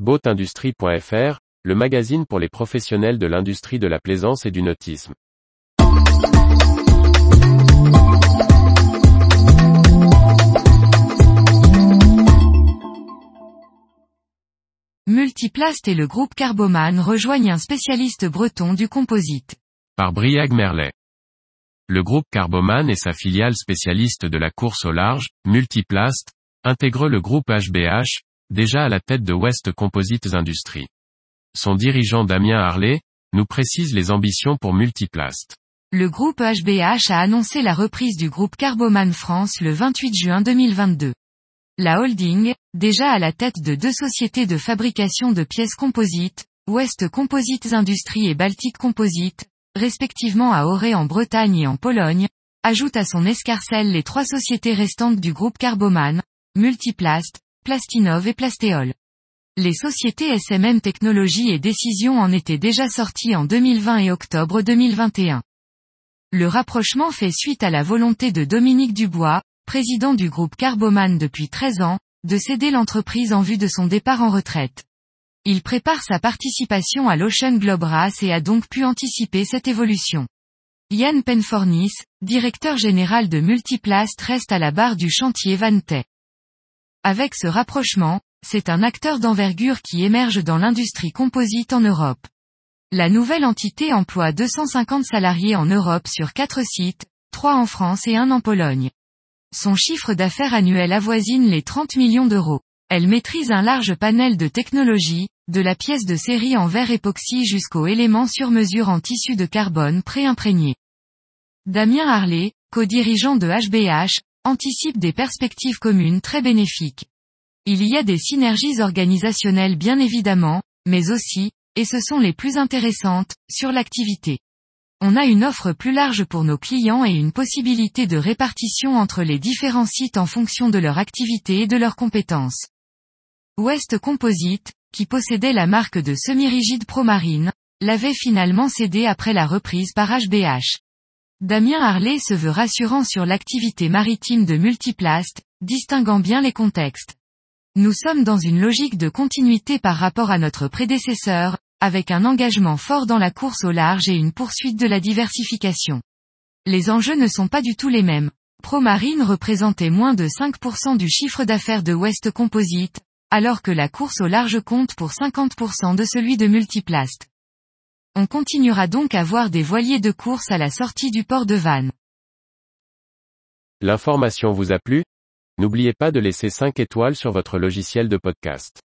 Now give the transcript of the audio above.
Boatindustrie.fr, le magazine pour les professionnels de l'industrie de la plaisance et du nautisme. Multiplast et le groupe Carboman rejoignent un spécialiste breton du composite. Par Briag Merlet. Le groupe Carboman et sa filiale spécialiste de la course au large, Multiplast, intègrent le groupe HBH, déjà à la tête de West Composites Industries. Son dirigeant Damien Harley, nous précise les ambitions pour Multiplast. Le groupe HBH a annoncé la reprise du groupe Carboman France le 28 juin 2022. La holding, déjà à la tête de deux sociétés de fabrication de pièces composites, West Composites Industries et Baltic Composites, respectivement à Auray en Bretagne et en Pologne, ajoute à son escarcelle les trois sociétés restantes du groupe Carboman, Multiplast, Plastinov et Plastéol. Les sociétés SMM Technologies et Décision en étaient déjà sorties en 2020 et octobre 2021. Le rapprochement fait suite à la volonté de Dominique Dubois, président du groupe Carboman depuis 13 ans, de céder l'entreprise en vue de son départ en retraite. Il prépare sa participation à l'Ocean Globe Race et a donc pu anticiper cette évolution. Yann Penfornis, directeur général de Multiplast reste à la barre du chantier Vantay. Avec ce rapprochement, c'est un acteur d'envergure qui émerge dans l'industrie composite en Europe. La nouvelle entité emploie 250 salariés en Europe sur 4 sites, 3 en France et 1 en Pologne. Son chiffre d'affaires annuel avoisine les 30 millions d'euros. Elle maîtrise un large panel de technologies, de la pièce de série en verre époxy jusqu'aux éléments sur mesure en tissu de carbone pré-imprégné. Damien Harley, co-dirigeant de HBH, anticipe des perspectives communes très bénéfiques. Il y a des synergies organisationnelles bien évidemment, mais aussi, et ce sont les plus intéressantes, sur l'activité. On a une offre plus large pour nos clients et une possibilité de répartition entre les différents sites en fonction de leur activité et de leurs compétences. West Composite, qui possédait la marque de semi-rigide Promarine, l'avait finalement cédé après la reprise par HBH. Damien Harley se veut rassurant sur l'activité maritime de Multiplast, distinguant bien les contextes. Nous sommes dans une logique de continuité par rapport à notre prédécesseur, avec un engagement fort dans la course au large et une poursuite de la diversification. Les enjeux ne sont pas du tout les mêmes. Promarine représentait moins de 5% du chiffre d'affaires de West Composite, alors que la course au large compte pour 50% de celui de Multiplast. On continuera donc à voir des voiliers de course à la sortie du port de Vannes. L'information vous a plu? N'oubliez pas de laisser 5 étoiles sur votre logiciel de podcast.